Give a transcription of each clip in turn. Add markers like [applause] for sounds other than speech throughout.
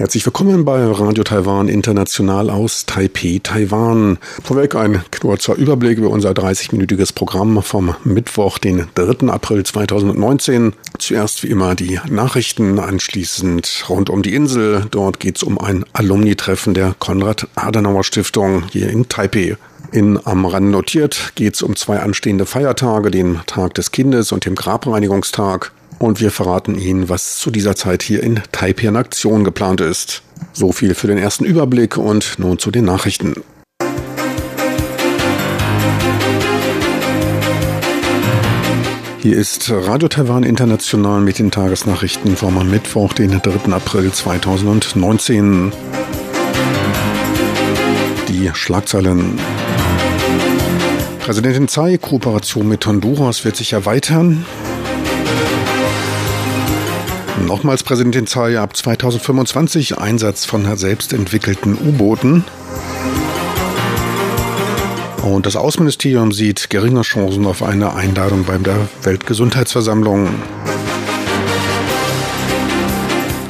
Herzlich willkommen bei Radio Taiwan International aus Taipei, Taiwan. Vorweg ein kurzer Überblick über unser 30-minütiges Programm vom Mittwoch, den 3. April 2019. Zuerst wie immer die Nachrichten, anschließend rund um die Insel. Dort geht es um ein Alumni-Treffen der Konrad-Adenauer-Stiftung hier in Taipei. In am Rand notiert geht es um zwei anstehende Feiertage, den Tag des Kindes und dem Grabreinigungstag und wir verraten Ihnen, was zu dieser Zeit hier in Taipei in Aktion geplant ist. So viel für den ersten Überblick und nun zu den Nachrichten. Hier ist Radio Taiwan International mit den Tagesnachrichten vom Mittwoch, den 3. April 2019. Die Schlagzeilen. Präsidentin Tsai, Kooperation mit Honduras wird sich erweitern. Nochmals Präsidentin Tsai ab 2025 Einsatz von selbstentwickelten U-Booten. Und das Außenministerium sieht geringe Chancen auf eine Einladung bei der Weltgesundheitsversammlung.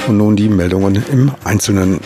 Und nun die Meldungen im Einzelnen.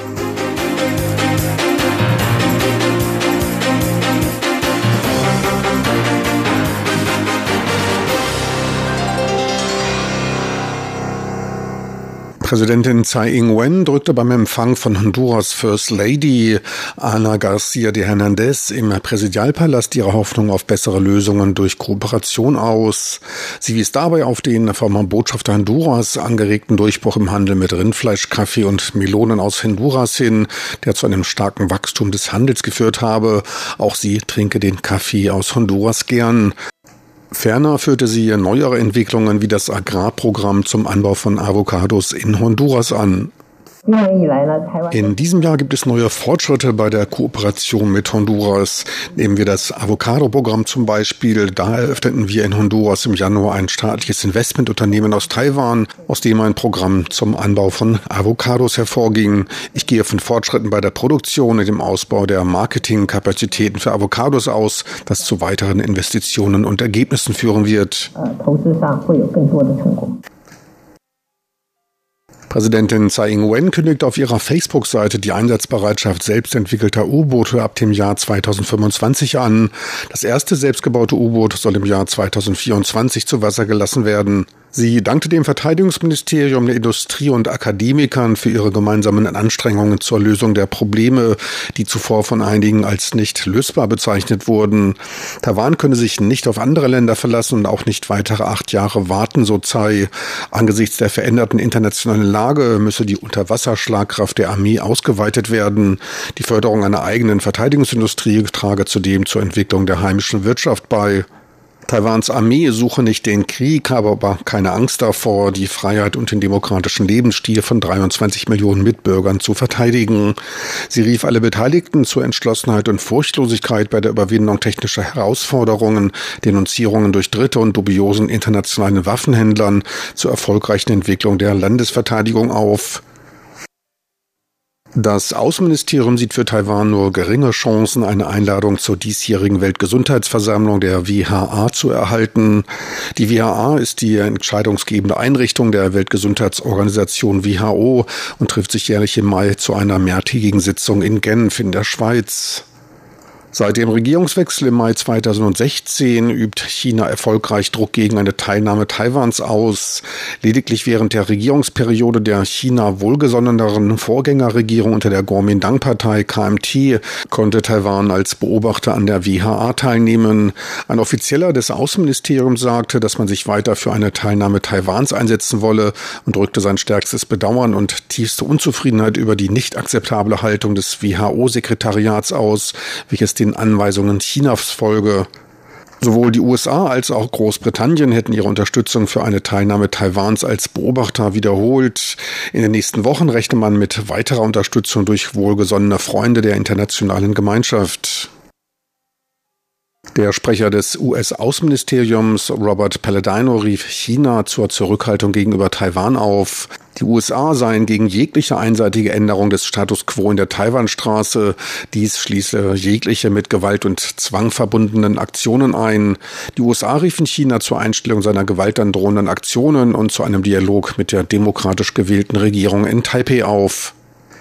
Präsidentin Tsai Ing-wen drückte beim Empfang von Honduras First Lady Ana Garcia de Hernandez im Präsidialpalast ihre Hoffnung auf bessere Lösungen durch Kooperation aus. Sie wies dabei auf den vom Botschafter Honduras angeregten Durchbruch im Handel mit Rindfleisch, Kaffee und Melonen aus Honduras hin, der zu einem starken Wachstum des Handels geführt habe. Auch sie trinke den Kaffee aus Honduras gern. Ferner führte sie neuere Entwicklungen wie das Agrarprogramm zum Anbau von Avocados in Honduras an. In diesem Jahr gibt es neue Fortschritte bei der Kooperation mit Honduras. Nehmen wir das Avocado-Programm zum Beispiel. Da eröffneten wir in Honduras im Januar ein staatliches Investmentunternehmen aus Taiwan, aus dem ein Programm zum Anbau von Avocados hervorging. Ich gehe von Fortschritten bei der Produktion und dem Ausbau der Marketingkapazitäten für Avocados aus, das zu weiteren Investitionen und Ergebnissen führen wird. Präsidentin Tsai Ing-wen kündigt auf ihrer Facebook-Seite die Einsatzbereitschaft selbstentwickelter U-Boote ab dem Jahr 2025 an. Das erste selbstgebaute U-Boot soll im Jahr 2024 zu Wasser gelassen werden. Sie dankte dem Verteidigungsministerium, der Industrie und Akademikern für ihre gemeinsamen Anstrengungen zur Lösung der Probleme, die zuvor von einigen als nicht lösbar bezeichnet wurden. Taiwan könne sich nicht auf andere Länder verlassen und auch nicht weitere acht Jahre warten, so Tsai. Angesichts der veränderten internationalen Lage müsse die Unterwasserschlagkraft der Armee ausgeweitet werden. Die Förderung einer eigenen Verteidigungsindustrie trage zudem zur Entwicklung der heimischen Wirtschaft bei. Taiwans Armee suche nicht den Krieg, habe aber keine Angst davor, die Freiheit und den demokratischen Lebensstil von 23 Millionen Mitbürgern zu verteidigen. Sie rief alle Beteiligten zur Entschlossenheit und Furchtlosigkeit bei der Überwindung technischer Herausforderungen, Denunzierungen durch Dritte und dubiosen internationalen Waffenhändlern zur erfolgreichen Entwicklung der Landesverteidigung auf. Das Außenministerium sieht für Taiwan nur geringe Chancen, eine Einladung zur diesjährigen Weltgesundheitsversammlung der WHA zu erhalten. Die WHA ist die entscheidungsgebende Einrichtung der Weltgesundheitsorganisation WHO und trifft sich jährlich im Mai zu einer mehrtägigen Sitzung in Genf in der Schweiz. Seit dem Regierungswechsel im Mai 2016 übt China erfolgreich Druck gegen eine Teilnahme Taiwans aus. Lediglich während der Regierungsperiode der China wohlgesonneneren Vorgängerregierung unter der Kuomintang-Partei KMT konnte Taiwan als Beobachter an der WHA teilnehmen. Ein Offizieller des Außenministeriums sagte, dass man sich weiter für eine Teilnahme Taiwans einsetzen wolle und drückte sein stärkstes Bedauern und tiefste Unzufriedenheit über die nicht akzeptable Haltung des WHO-Sekretariats aus, welches den den Anweisungen Chinas folge. Sowohl die USA als auch Großbritannien hätten ihre Unterstützung für eine Teilnahme Taiwans als Beobachter wiederholt. In den nächsten Wochen rechne man mit weiterer Unterstützung durch wohlgesonnene Freunde der internationalen Gemeinschaft. Der Sprecher des US-Außenministeriums Robert Palladino rief China zur Zurückhaltung gegenüber Taiwan auf. Die USA seien gegen jegliche einseitige Änderung des Status quo in der Taiwanstraße. Dies schließe jegliche mit Gewalt und Zwang verbundenen Aktionen ein. Die USA riefen China zur Einstellung seiner gewaltandrohenden Aktionen und zu einem Dialog mit der demokratisch gewählten Regierung in Taipei auf.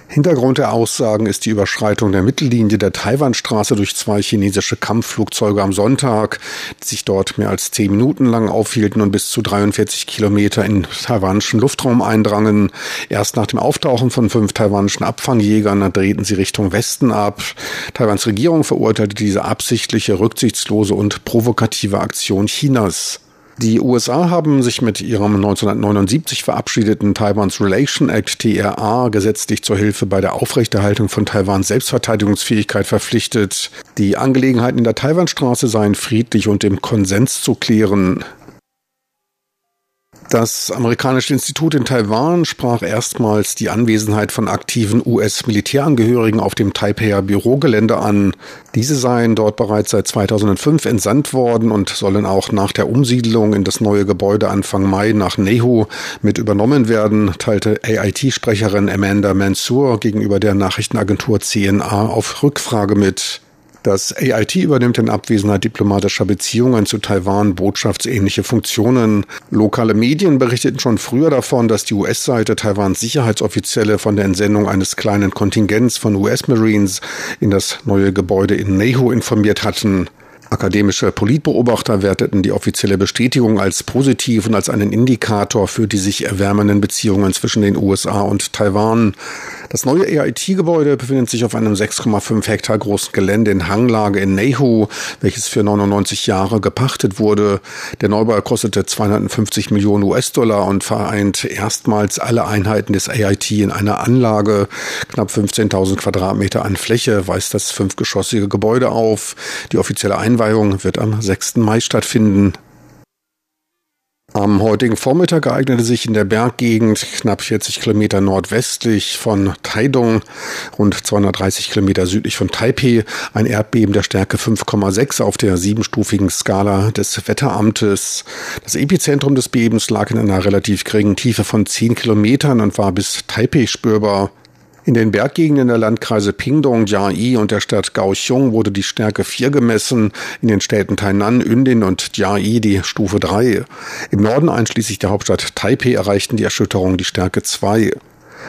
Hintergrund der Aussagen ist die Überschreitung der Mittellinie der Taiwanstraße durch zwei chinesische Kampfflugzeuge am Sonntag, die sich dort mehr als zehn Minuten lang aufhielten und bis zu 43 Kilometer in taiwanischen Luftraum eindrangen. Erst nach dem Auftauchen von fünf taiwanischen Abfangjägern drehten sie Richtung Westen ab. Taiwans Regierung verurteilte diese absichtliche, rücksichtslose und provokative Aktion Chinas. Die USA haben sich mit ihrem 1979 verabschiedeten Taiwan's Relation Act TRA gesetzlich zur Hilfe bei der Aufrechterhaltung von Taiwans Selbstverteidigungsfähigkeit verpflichtet. Die Angelegenheiten in der Taiwanstraße seien friedlich und im Konsens zu klären. Das amerikanische Institut in Taiwan sprach erstmals die Anwesenheit von aktiven US-Militärangehörigen auf dem Taipeier Bürogelände an. Diese seien dort bereits seit 2005 entsandt worden und sollen auch nach der Umsiedlung in das neue Gebäude Anfang Mai nach Nehu mit übernommen werden, teilte AIT-Sprecherin Amanda Mansour gegenüber der Nachrichtenagentur CNA auf Rückfrage mit. Das AIT übernimmt in Abwesenheit diplomatischer Beziehungen zu Taiwan botschaftsähnliche Funktionen. Lokale Medien berichteten schon früher davon, dass die US-Seite Taiwans Sicherheitsoffizielle von der Entsendung eines kleinen Kontingents von US-Marines in das neue Gebäude in Nehu informiert hatten. Akademische Politbeobachter werteten die offizielle Bestätigung als positiv und als einen Indikator für die sich erwärmenden Beziehungen zwischen den USA und Taiwan. Das neue EIT-Gebäude befindet sich auf einem 6,5 Hektar großen Gelände in Hanglage in Nehu, welches für 99 Jahre gepachtet wurde. Der Neubau kostete 250 Millionen US-Dollar und vereint erstmals alle Einheiten des EIT in einer Anlage. Knapp 15.000 Quadratmeter an Fläche weist das fünfgeschossige Gebäude auf. Die offizielle Einweihung wird am 6. Mai stattfinden. Am heutigen Vormittag ereignete sich in der Berggegend knapp 40 Kilometer nordwestlich von Taidong, rund 230 Kilometer südlich von Taipei, ein Erdbeben der Stärke 5,6 auf der siebenstufigen Skala des Wetteramtes. Das Epizentrum des Bebens lag in einer relativ geringen Tiefe von 10 Kilometern und war bis Taipei spürbar. In den Berggegenden der Landkreise Pingdong, Jiayi und der Stadt Kaohsiung wurde die Stärke 4 gemessen, in den Städten Tainan, Yundin und Jiayi die Stufe 3. Im Norden einschließlich der Hauptstadt Taipei erreichten die Erschütterungen die Stärke 2.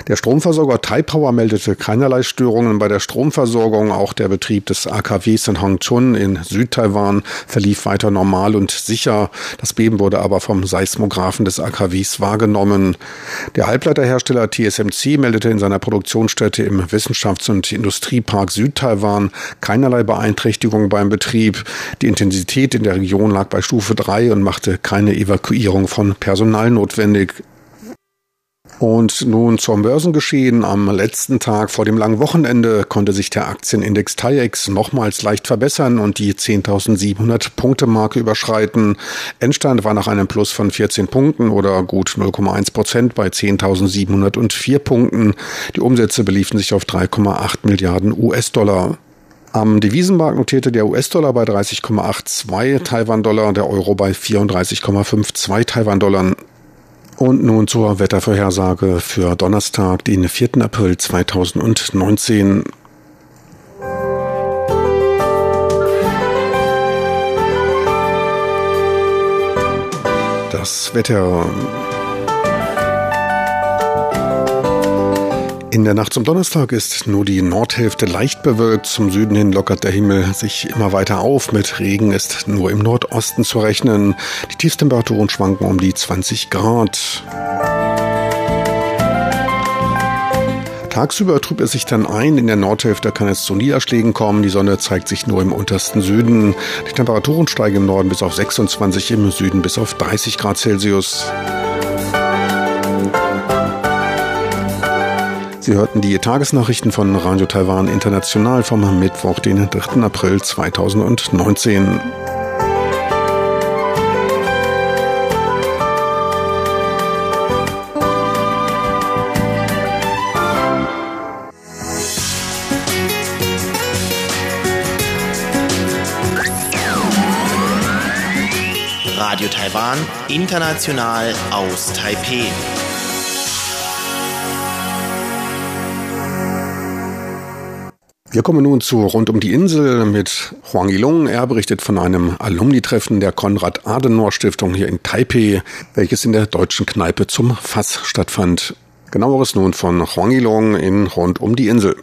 Der Stromversorger Taipower meldete keinerlei Störungen bei der Stromversorgung. Auch der Betrieb des AKWs in Hongchun in Südtaiwan verlief weiter normal und sicher. Das Beben wurde aber vom Seismographen des AKWs wahrgenommen. Der Halbleiterhersteller TSMC meldete in seiner Produktionsstätte im Wissenschafts- und Industriepark Südtaiwan keinerlei Beeinträchtigung beim Betrieb. Die Intensität in der Region lag bei Stufe 3 und machte keine Evakuierung von Personal notwendig. Und nun zum Börsengeschehen. Am letzten Tag vor dem langen Wochenende konnte sich der Aktienindex TAIEX nochmals leicht verbessern und die 10.700 Punkte Marke überschreiten. Endstand war nach einem Plus von 14 Punkten oder gut 0,1 Prozent bei 10.704 Punkten. Die Umsätze beliefen sich auf 3,8 Milliarden US-Dollar. Am Devisenmarkt notierte der US-Dollar bei 30,82 Taiwan-Dollar, der Euro bei 34,52 Taiwan-Dollar. Und nun zur Wettervorhersage für Donnerstag, den 4. April 2019. Das Wetter In der Nacht zum Donnerstag ist nur die Nordhälfte leicht bewölkt. Zum Süden hin lockert der Himmel sich immer weiter auf. Mit Regen ist nur im Nordosten zu rechnen. Die Tiefstemperaturen schwanken um die 20 Grad. Tagsüber trübt es sich dann ein. In der Nordhälfte kann es zu Niederschlägen kommen. Die Sonne zeigt sich nur im untersten Süden. Die Temperaturen steigen im Norden bis auf 26, im Süden bis auf 30 Grad Celsius. Sie hörten die Tagesnachrichten von Radio Taiwan International vom Mittwoch, den 3. April 2019. Radio Taiwan, international aus Taipeh. Wir kommen nun zu Rund um die Insel mit Huang Yilong. Er berichtet von einem Alumni-Treffen der Konrad-Adenauer-Stiftung hier in Taipei, welches in der deutschen Kneipe zum Fass stattfand. Genaueres nun von Huang Yilong in Rund um die Insel.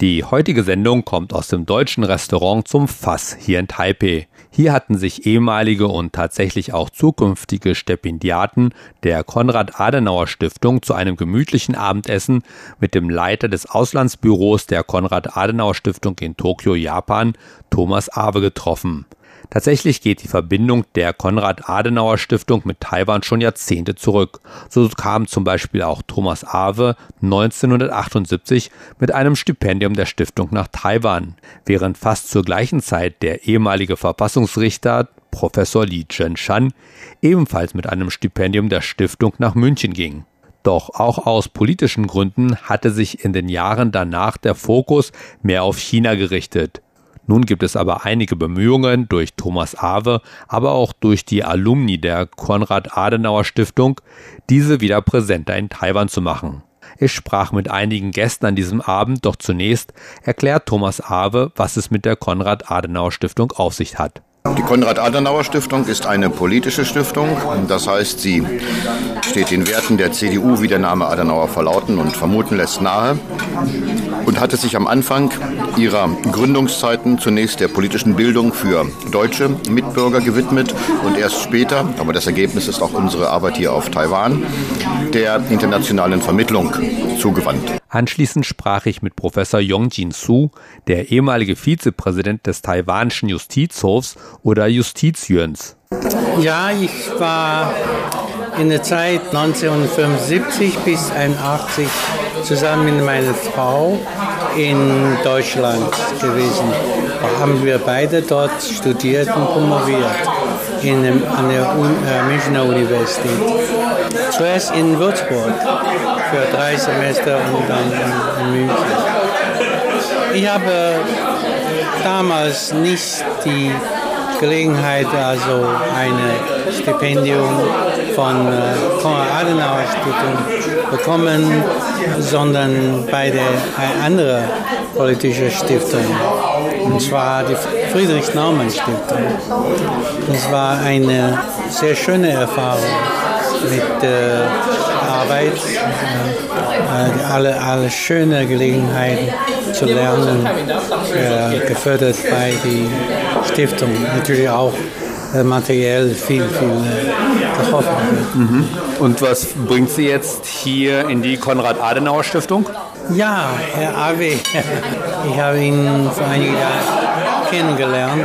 Die heutige Sendung kommt aus dem deutschen Restaurant zum Fass hier in Taipei. Hier hatten sich ehemalige und tatsächlich auch zukünftige Stipendiaten der Konrad-Adenauer-Stiftung zu einem gemütlichen Abendessen mit dem Leiter des Auslandsbüros der Konrad-Adenauer-Stiftung in Tokio, Japan, Thomas Awe getroffen. Tatsächlich geht die Verbindung der Konrad-Adenauer-Stiftung mit Taiwan schon Jahrzehnte zurück. So kam zum Beispiel auch Thomas Awe 1978 mit einem Stipendium der Stiftung nach Taiwan, während fast zur gleichen Zeit der ehemalige Verfassungsrichter Professor Li Zhenshan ebenfalls mit einem Stipendium der Stiftung nach München ging. Doch auch aus politischen Gründen hatte sich in den Jahren danach der Fokus mehr auf China gerichtet. Nun gibt es aber einige Bemühungen durch Thomas Awe, aber auch durch die Alumni der Konrad-Adenauer-Stiftung, diese wieder präsenter in Taiwan zu machen. Ich sprach mit einigen Gästen an diesem Abend, doch zunächst erklärt Thomas Awe, was es mit der Konrad-Adenauer-Stiftung auf sich hat. Die Konrad-Adenauer-Stiftung ist eine politische Stiftung. Das heißt, sie steht den Werten der CDU, wie der Name Adenauer verlauten und vermuten lässt, nahe und hatte sich am Anfang ihrer Gründungszeiten zunächst der politischen Bildung für deutsche Mitbürger gewidmet und erst später, aber das Ergebnis ist auch unsere Arbeit hier auf Taiwan, der internationalen Vermittlung zugewandt. Anschließend sprach ich mit Professor Yongjin Su, der ehemalige Vizepräsident des taiwanischen Justizhofs oder Justizjöns. Ja, ich war in der Zeit 1975 bis 1981 zusammen mit meiner Frau in Deutschland gewesen. Da haben wir beide dort studiert und promoviert in, an der Un äh, Münchner Universität. Zuerst in Würzburg für drei Semester und dann in, in München. Ich habe damals nicht die Gelegenheit, also ein Stipendium von äh, Konrad-Adenauer-Stiftung bekommen, sondern bei der eine andere politische Stiftung, und zwar die Friedrich-Naumann-Stiftung. Das war eine sehr schöne Erfahrung mit äh, Arbeit, äh, alle, alle schöne Gelegenheiten zu lernen, äh, gefördert bei der Stiftung. Natürlich auch äh, materiell viel, viel äh, geholfen. Mhm. Und was bringt Sie jetzt hier in die Konrad-Adenauer-Stiftung? Ja, Herr Awe, [laughs] ich habe ihn vor einigen Jahren kennengelernt.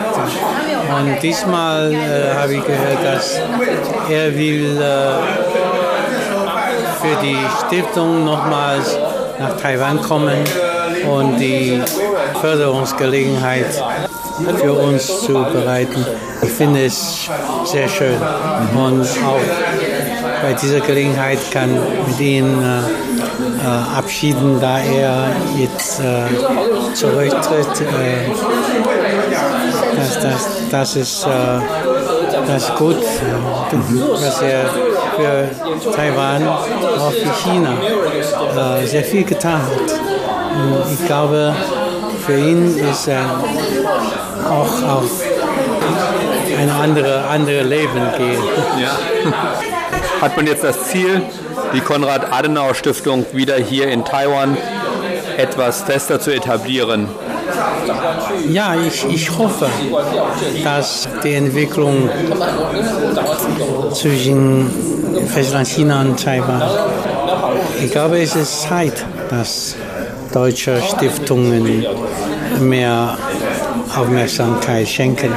Und diesmal äh, habe ich gehört, dass er will äh, für die Stiftung nochmals nach Taiwan kommen und die Förderungsgelegenheit für uns zu bereiten. Ich finde es sehr schön und auch bei dieser Gelegenheit kann mit ihm äh, äh, abschieden, da er jetzt äh, zurücktritt. Äh, das, das, das, ist, äh, das ist gut, dass er für Taiwan, auch für China äh, sehr viel getan hat. Ich glaube, für ihn ist er auch auf ein andere, andere Leben gehen. Ja. Hat man jetzt das Ziel, die Konrad-Adenauer-Stiftung wieder hier in Taiwan etwas fester zu etablieren? Ja, ich, ich hoffe, dass die Entwicklung zwischen Festland China und Taiwan, ich glaube, es ist Zeit, dass deutsche Stiftungen mehr Aufmerksamkeit schenken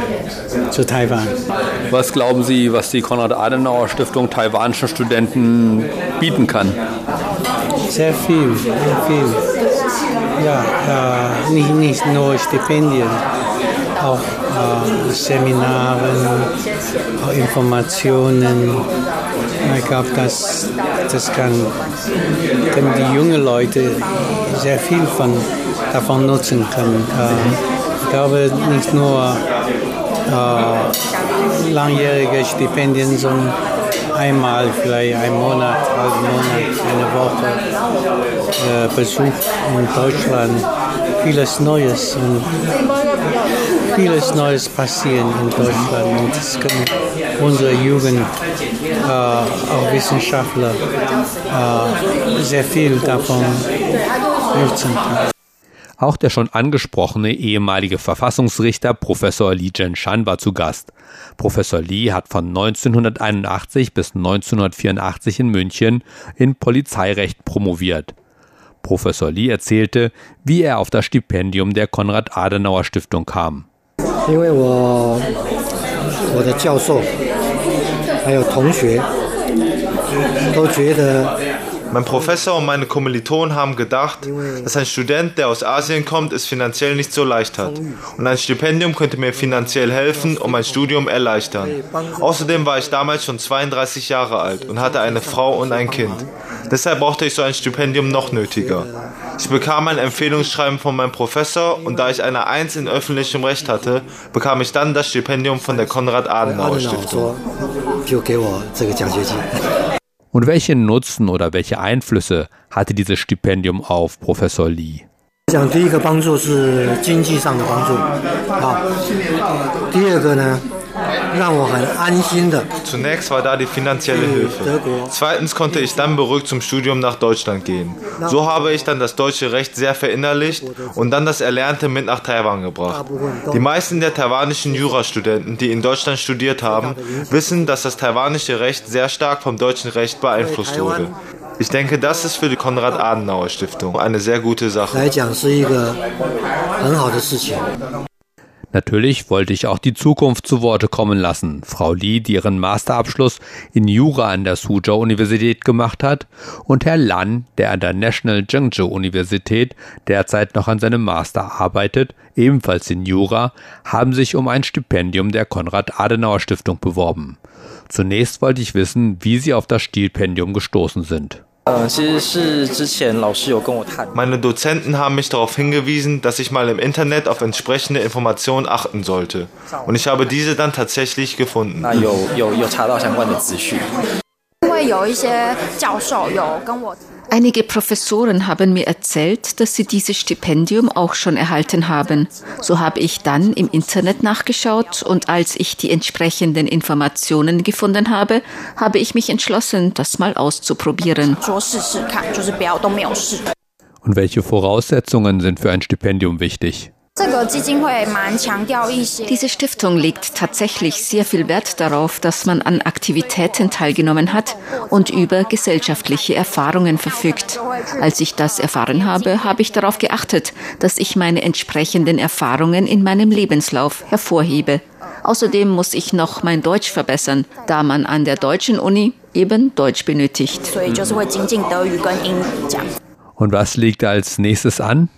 zu Taiwan. Was glauben Sie, was die Konrad-Adenauer-Stiftung taiwanischen Studenten bieten kann? Sehr viel, sehr viel. Ja, äh, nicht, nicht nur Stipendien, auch äh, Seminare, auch Informationen. Ich glaube, das, das kann, können die jungen Leute sehr viel von, davon nutzen können. Äh, ich glaube nicht nur äh, langjährige Stipendien, so einmal, vielleicht einen Monat, halben Monat, eine Woche äh, Besuch in Deutschland. Vieles Neues und vieles Neues passieren in Deutschland und es können unsere Jugend, äh, auch Wissenschaftler, äh, sehr viel davon nutzen können. Auch der schon angesprochene ehemalige Verfassungsrichter Professor Li Zhenshan war zu Gast. Professor Li hat von 1981 bis 1984 in München in Polizeirecht promoviert. Professor Li erzählte, wie er auf das Stipendium der Konrad-Adenauer-Stiftung kam. Mein Professor und meine Kommilitonen haben gedacht, dass ein Student, der aus Asien kommt, es finanziell nicht so leicht hat. Und ein Stipendium könnte mir finanziell helfen und mein Studium erleichtern. Außerdem war ich damals schon 32 Jahre alt und hatte eine Frau und ein Kind. Deshalb brauchte ich so ein Stipendium noch nötiger. Ich bekam ein Empfehlungsschreiben von meinem Professor und da ich eine 1 in öffentlichem Recht hatte, bekam ich dann das Stipendium von der Konrad-Adenauer-Stiftung. Und welchen Nutzen oder welche Einflüsse hatte dieses Stipendium auf Professor Lee? 讲第一个帮助是经济上的帮助，啊，第二个呢， 让我很安心的。 Zunächst war da die finanzielle Hilfe. Zweitens konnte ich dann beruhigt zum Studium nach Deutschland gehen. So habe ich dann das deutsche Recht sehr verinnerlicht und dann das Erlernte mit nach Taiwan gebracht. Die meisten der taiwanischen Jurastudenten, die in Deutschland studiert haben, wissen, dass das taiwanische Recht sehr stark vom deutschen Recht beeinflusst wurde. Ich denke, das ist für die Konrad-Adenauer-Stiftung eine sehr gute Sache. Natürlich wollte ich auch die Zukunft zu Worte kommen lassen. Frau Lee, die ihren Masterabschluss in Jura an der Suzhou Universität gemacht hat, und Herr Lan, der an der National Zhengzhou Universität derzeit noch an seinem Master arbeitet, ebenfalls in Jura, haben sich um ein Stipendium der Konrad-Adenauer Stiftung beworben. Zunächst wollte ich wissen, wie sie auf das Stipendium gestoßen sind. Meine Dozenten haben mich darauf hingewiesen, dass ich mal im Internet auf entsprechende Informationen achten sollte. Und ich habe diese dann tatsächlich gefunden. Einige Professoren haben mir erzählt, dass sie dieses Stipendium auch schon erhalten haben. So habe ich dann im Internet nachgeschaut und als ich die entsprechenden Informationen gefunden habe, habe ich mich entschlossen, das mal auszuprobieren. Und welche Voraussetzungen sind für ein Stipendium wichtig? Diese Stiftung legt tatsächlich sehr viel Wert darauf, dass man an Aktivitäten teilgenommen hat und über gesellschaftliche Erfahrungen verfügt. Als ich das erfahren habe, habe ich darauf geachtet, dass ich meine entsprechenden Erfahrungen in meinem Lebenslauf hervorhebe. Außerdem muss ich noch mein Deutsch verbessern, da man an der deutschen Uni eben Deutsch benötigt. Und was liegt als nächstes an?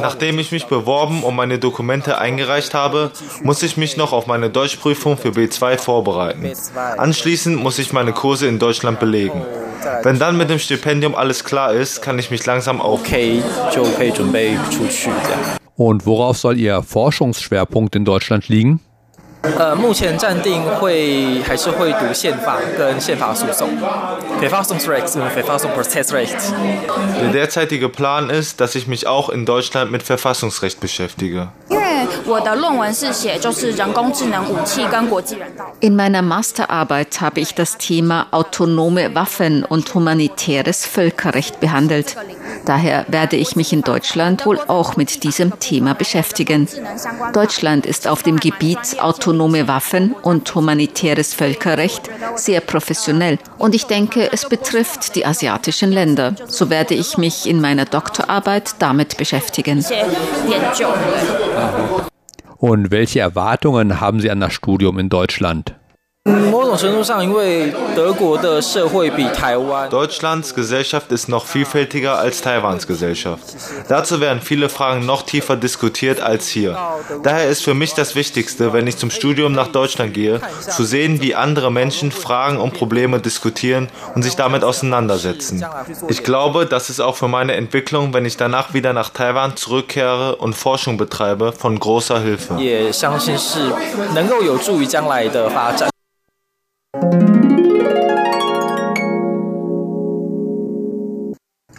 Nachdem ich mich beworben und meine Dokumente eingereicht habe, muss ich mich noch auf meine Deutschprüfung für B2 vorbereiten. Anschließend muss ich meine Kurse in Deutschland belegen. Oh, Wenn dann mit dem Stipendium alles klar ist, kann ich mich langsam auf. Okay, Und worauf soll Ihr Forschungsschwerpunkt in Deutschland liegen? 呃，目前暂定会还是会读宪法跟宪法诉讼，Verfassungsrecht und Verfassungsprozessrecht。 Der derzeitige Plan ist, dass ich mich auch in Deutschland mit Verfassungsrecht beschäftige. 因为我的论文是写就是人工智能武器跟国际人道。 In meiner Masterarbeit habe ich das Thema autonome Waffen und humanitäres Völkerrecht behandelt. Daher werde ich mich in Deutschland wohl auch mit diesem Thema beschäftigen. Deutschland ist auf dem Gebiet autonome Waffen und humanitäres Völkerrecht sehr professionell. Und ich denke, es betrifft die asiatischen Länder. So werde ich mich in meiner Doktorarbeit damit beschäftigen. Und welche Erwartungen haben Sie an das Studium in Deutschland? Deutschlands Gesellschaft ist noch vielfältiger als Taiwans Gesellschaft. Dazu werden viele Fragen noch tiefer diskutiert als hier. Daher ist für mich das Wichtigste, wenn ich zum Studium nach Deutschland gehe, zu sehen, wie andere Menschen Fragen und Probleme diskutieren und sich damit auseinandersetzen. Ich glaube, das ist auch für meine Entwicklung, wenn ich danach wieder nach Taiwan zurückkehre und Forschung betreibe, von großer Hilfe. 也相信是能够有助于将来的发展。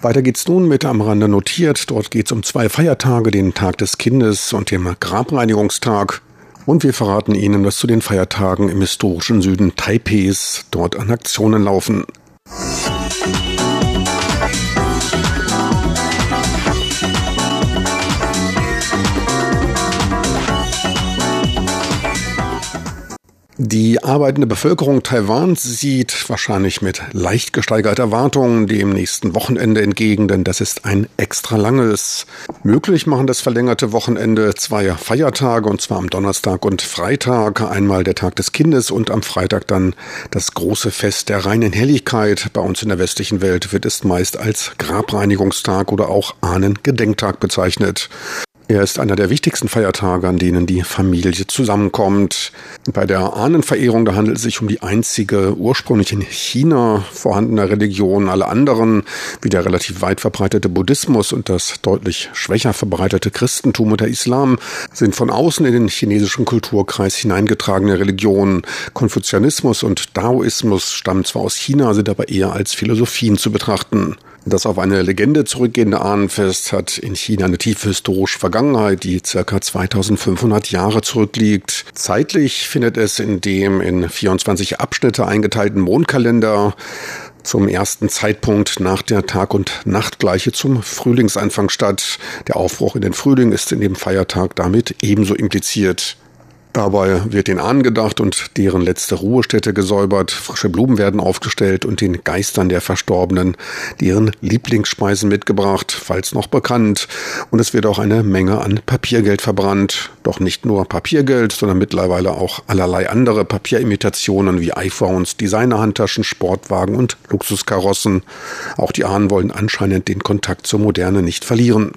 Weiter geht's nun mit am Rande notiert. Dort geht's um zwei Feiertage, den Tag des Kindes und den Grabreinigungstag. Und wir verraten Ihnen, dass zu den Feiertagen im historischen Süden Taipehs dort an Aktionen laufen. Die arbeitende Bevölkerung Taiwans sieht wahrscheinlich mit leicht gesteigerter Erwartung dem nächsten Wochenende entgegen, denn das ist ein extra langes. Möglich machen das verlängerte Wochenende zwei Feiertage, und zwar am Donnerstag und Freitag. Einmal der Tag des Kindes und am Freitag dann das große Fest der reinen Helligkeit. Bei uns in der westlichen Welt wird es meist als Grabreinigungstag oder auch Ahnengedenktag bezeichnet. Er ist einer der wichtigsten Feiertage, an denen die Familie zusammenkommt. Bei der Ahnenverehrung, da handelt es sich um die einzige ursprünglich in China vorhandene Religion. Alle anderen, wie der relativ weit verbreitete Buddhismus und das deutlich schwächer verbreitete Christentum und der Islam, sind von außen in den chinesischen Kulturkreis hineingetragene Religionen. Konfuzianismus und Daoismus stammen zwar aus China, sind aber eher als Philosophien zu betrachten. Das auf eine Legende zurückgehende Ahnenfest hat in China eine tiefe historische Vergangenheit, die circa 2500 Jahre zurückliegt. Zeitlich findet es in dem in 24 Abschnitte eingeteilten Mondkalender zum ersten Zeitpunkt nach der Tag- und Nachtgleiche zum Frühlingsanfang statt. Der Aufbruch in den Frühling ist in dem Feiertag damit ebenso impliziert. Dabei wird den Ahnen gedacht und deren letzte Ruhestätte gesäubert, frische Blumen werden aufgestellt und den Geistern der Verstorbenen deren Lieblingsspeisen mitgebracht, falls noch bekannt. Und es wird auch eine Menge an Papiergeld verbrannt. Doch nicht nur Papiergeld, sondern mittlerweile auch allerlei andere Papierimitationen wie iPhones, Designerhandtaschen, Sportwagen und Luxuskarossen. Auch die Ahnen wollen anscheinend den Kontakt zur Moderne nicht verlieren.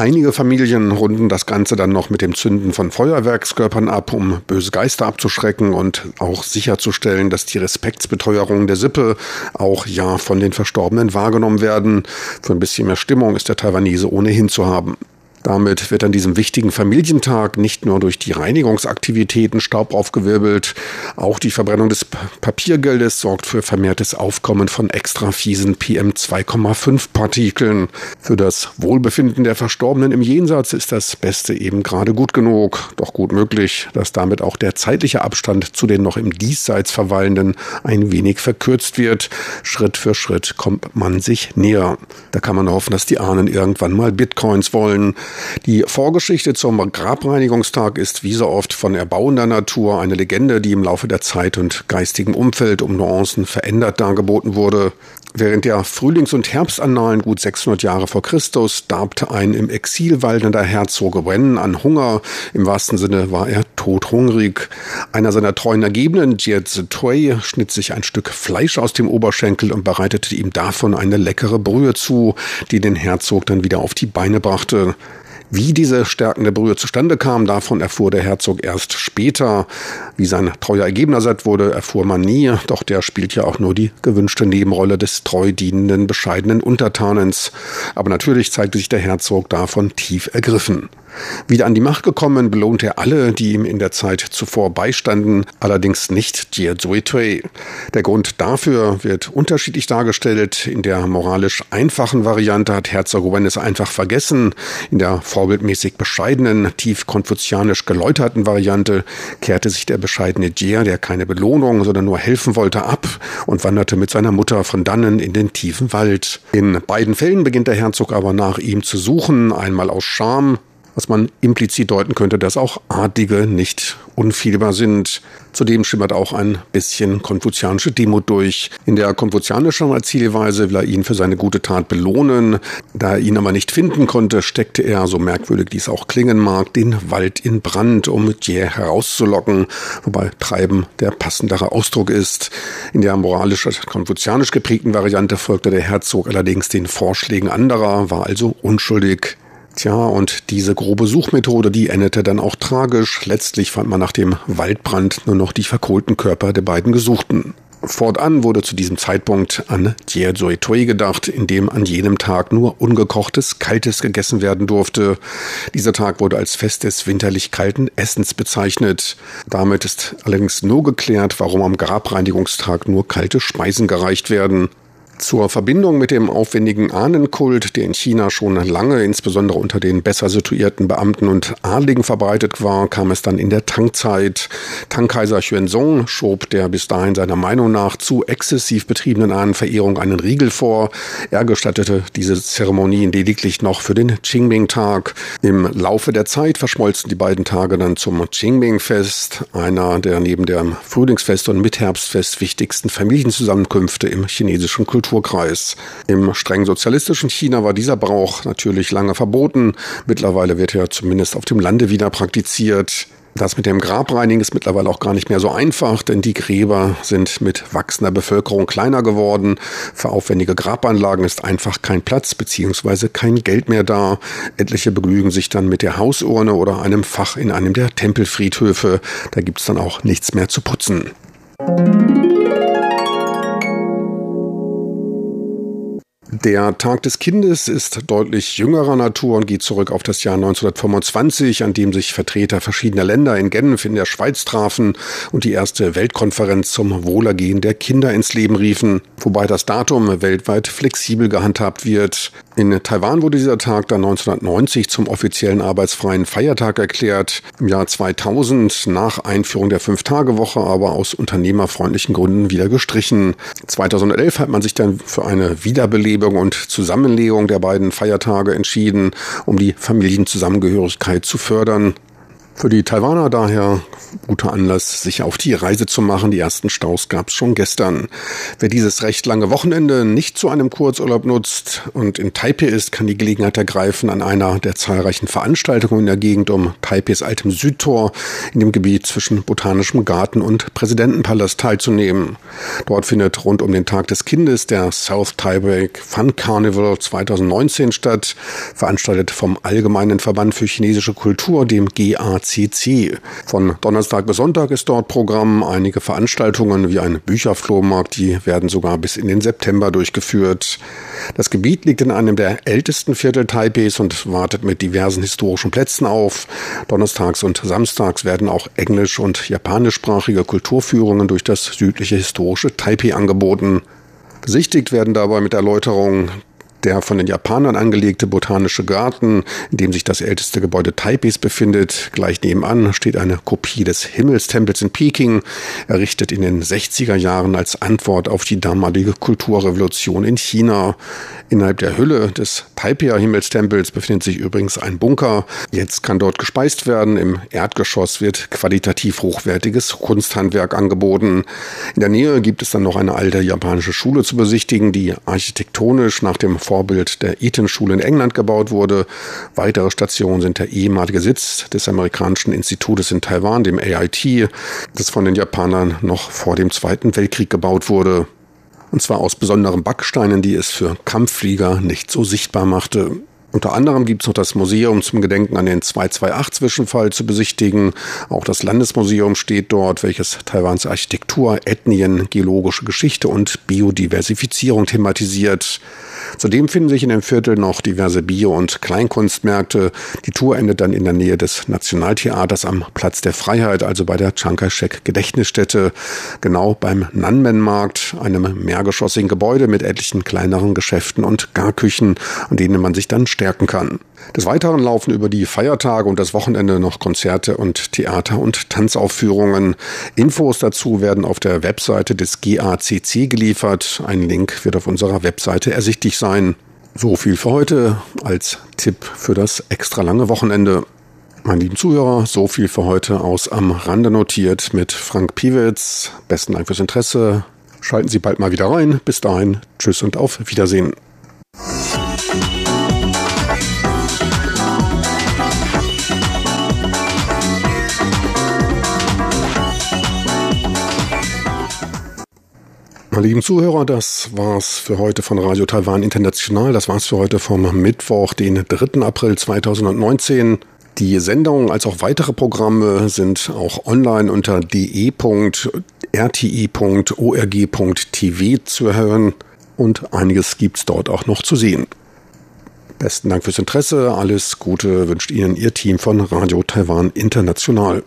Einige Familien runden das Ganze dann noch mit dem Zünden von Feuerwerkskörpern ab, um böse Geister abzuschrecken und auch sicherzustellen, dass die Respektsbeteuerungen der Sippe auch ja von den Verstorbenen wahrgenommen werden. Für ein bisschen mehr Stimmung ist der Taiwanese ohnehin zu haben. Damit wird an diesem wichtigen Familientag nicht nur durch die Reinigungsaktivitäten Staub aufgewirbelt, auch die Verbrennung des Papiergeldes sorgt für vermehrtes Aufkommen von extra fiesen PM2,5 Partikeln. Für das Wohlbefinden der Verstorbenen im Jenseits ist das Beste eben gerade gut genug, doch gut möglich, dass damit auch der zeitliche Abstand zu den noch im Diesseits Verweilenden ein wenig verkürzt wird. Schritt für Schritt kommt man sich näher. Da kann man hoffen, dass die Ahnen irgendwann mal Bitcoins wollen. Die Vorgeschichte zum Grabreinigungstag ist wie so oft von erbauender Natur eine Legende, die im Laufe der Zeit und geistigem Umfeld um Nuancen verändert dargeboten wurde. Während der Frühlings- und Herbstannalen gut 600 Jahre vor Christus darbte ein im Exil waldender Herzog Wen an Hunger. Im wahrsten Sinne war er todhungrig. Einer seiner treuen Ergebenen, Jie Zitui, schnitt sich ein Stück Fleisch aus dem Oberschenkel und bereitete ihm davon eine leckere Brühe zu, die den Herzog dann wieder auf die Beine brachte. Wie diese stärkende Brühe zustande kam, davon erfuhr der Herzog erst später. Wie sein treuer Ergebener satt wurde, erfuhr man nie, doch der spielt ja auch nur die gewünschte Nebenrolle des treu dienenden, bescheidenen Untertanens. Aber natürlich zeigte sich der Herzog davon tief ergriffen. Wieder an die Macht gekommen, belohnte er alle, die ihm in der Zeit zuvor beistanden, allerdings nicht Jie Zuitui. Der Grund dafür wird unterschiedlich dargestellt. In der moralisch einfachen Variante hat Herzog Wen es einfach vergessen. In der vorbildmäßig bescheidenen, tief konfuzianisch geläuterten Variante kehrte sich der bescheidene Jie, der keine Belohnung, sondern nur helfen wollte, ab und wanderte mit seiner Mutter von dannen in den tiefen Wald. In beiden Fällen beginnt der Herzog aber nach ihm zu suchen, einmal aus Scham, was man implizit deuten könnte, dass auch Adlige nicht unfehlbar sind. Zudem schimmert auch ein bisschen konfuzianische Demut durch. In der konfuzianischen Erzählweise will er ihn für seine gute Tat belohnen. Da er ihn aber nicht finden konnte, steckte er, so merkwürdig dies auch klingen mag, den Wald in Brand, um Jie herauszulocken, wobei Treiben der passendere Ausdruck ist. In der moralisch-konfuzianisch geprägten Variante folgte der Herzog allerdings den Vorschlägen anderer, war also unschuldig. Tja, und diese grobe Suchmethode, die endete dann auch tragisch. Letztlich fand man nach dem Waldbrand nur noch die verkohlten Körper der beiden Gesuchten. Fortan wurde zu diesem Zeitpunkt an Tui gedacht, in dem an jenem Tag nur ungekochtes, kaltes gegessen werden durfte. Dieser Tag wurde als Fest des winterlich kalten Essens bezeichnet. Damit ist allerdings nur geklärt, warum am Grabreinigungstag nur kalte Speisen gereicht werden. Zur Verbindung mit dem aufwendigen Ahnenkult, der in China schon lange insbesondere unter den besser situierten Beamten und Adligen verbreitet war, kam es dann in der Tangzeit. Tangkaiser Xuanzong schob der bis dahin seiner Meinung nach zu exzessiv betriebenen Ahnenverehrung einen Riegel vor. Er gestattete diese Zeremonien lediglich noch für den Qingming-Tag. Im Laufe der Zeit verschmolzen die beiden Tage dann zum Qingming-Fest, einer der neben dem Frühlingsfest und Mitherbstfest wichtigsten Familienzusammenkünfte im chinesischen Kultur Kulturkreis. Im streng sozialistischen China war dieser Brauch natürlich lange verboten. Mittlerweile wird er zumindest auf dem Lande wieder praktiziert. Das mit dem Grabreinigen ist mittlerweile auch gar nicht mehr so einfach, denn die Gräber sind mit wachsender Bevölkerung kleiner geworden. Für aufwendige Grabanlagen ist einfach kein Platz bzw. kein Geld mehr da. Etliche begnügen sich dann mit der Hausurne oder einem Fach in einem der Tempelfriedhöfe. Da gibt es dann auch nichts mehr zu putzen. Der Tag des Kindes ist deutlich jüngerer Natur und geht zurück auf das Jahr 1925, an dem sich Vertreter verschiedener Länder in Genf in der Schweiz trafen und die erste Weltkonferenz zum Wohlergehen der Kinder ins Leben riefen, wobei das Datum weltweit flexibel gehandhabt wird. In Taiwan wurde dieser Tag dann 1990 zum offiziellen arbeitsfreien Feiertag erklärt. Im Jahr 2000 nach Einführung der Fünf-Tage-Woche aber aus unternehmerfreundlichen Gründen wieder gestrichen. 2011 hat man sich dann für eine Wiederbelebung Verschiebung und Zusammenlegung der beiden Feiertage entschieden, um die Familienzusammengehörigkeit zu fördern. Für die Taiwaner daher guter Anlass, sich auf die Reise zu machen. Die ersten Staus gab es schon gestern. Wer dieses recht lange Wochenende nicht zu einem Kurzurlaub nutzt und in Taipei ist, kann die Gelegenheit ergreifen, an einer der zahlreichen Veranstaltungen in der Gegend um Taipeis altem Südtor in dem Gebiet zwischen Botanischem Garten und Präsidentenpalast teilzunehmen. Dort findet rund um den Tag des Kindes der South Taipei Fun Carnival 2019 statt, veranstaltet vom Allgemeinen Verband für chinesische Kultur, dem GAC CC. Von Donnerstag bis Sonntag ist dort Programm. Einige Veranstaltungen wie ein Bücherflohmarkt, die werden sogar bis in den September durchgeführt. Das Gebiet liegt in einem der ältesten Viertel Taipehs und wartet mit diversen historischen Plätzen auf. Donnerstags und Samstags werden auch englisch- und japanischsprachige Kulturführungen durch das südliche historische Taipei angeboten. Besichtigt werden dabei mit Erläuterungen der von den Japanern angelegte botanische Garten, in dem sich das älteste Gebäude Taipeis befindet. Gleich nebenan steht eine Kopie des Himmelstempels in Peking, errichtet in den 60er Jahren als Antwort auf die damalige Kulturrevolution in China. Innerhalb der Hülle des Taipei Himmelstempels befindet sich übrigens ein Bunker. Jetzt kann dort gespeist werden. Im Erdgeschoss wird qualitativ hochwertiges Kunsthandwerk angeboten. In der Nähe gibt es dann noch eine alte japanische Schule zu besichtigen, die architektonisch nach dem Vorbild der Eton-Schule in England gebaut wurde. Weitere Stationen sind der ehemalige Sitz des amerikanischen Institutes in Taiwan, dem AIT, das von den Japanern noch vor dem Zweiten Weltkrieg gebaut wurde. Und zwar aus besonderen Backsteinen, die es für Kampfflieger nicht so sichtbar machte. Unter anderem gibt es noch das Museum zum Gedenken an den 228-Zwischenfall zu besichtigen. Auch das Landesmuseum steht dort, welches Taiwans Architektur, Ethnien, geologische Geschichte und Biodiversifizierung thematisiert. Zudem finden sich in dem Viertel noch diverse Bio- und Kleinkunstmärkte. Die Tour endet dann in der Nähe des Nationaltheaters am Platz der Freiheit, also bei der Chiang Kai-shek Gedächtnisstätte, genau beim Nanmen-Markt, einem mehrgeschossigen Gebäude mit etlichen kleineren Geschäften und Garküchen, an denen man sich dann stärken kann. Des Weiteren laufen über die Feiertage und das Wochenende noch Konzerte und Theater- und Tanzaufführungen. Infos dazu werden auf der Webseite des GACC geliefert. Ein Link wird auf unserer Webseite ersichtlich sein. So viel für heute als Tipp für das extra lange Wochenende. Meine lieben Zuhörer, so viel für heute aus Am Rande notiert mit Frank Piewitz. Besten Dank fürs Interesse. Schalten Sie bald mal wieder rein. Bis dahin, tschüss und auf Wiedersehen. Meine lieben Zuhörer, das war's für heute von Radio Taiwan International. Das war's für heute vom Mittwoch, den 3. April 2019. Die Sendung als auch weitere Programme sind auch online unter de.rti.org.tv zu hören und einiges gibt's dort auch noch zu sehen. Besten Dank fürs Interesse, alles Gute wünscht Ihnen Ihr Team von Radio Taiwan International.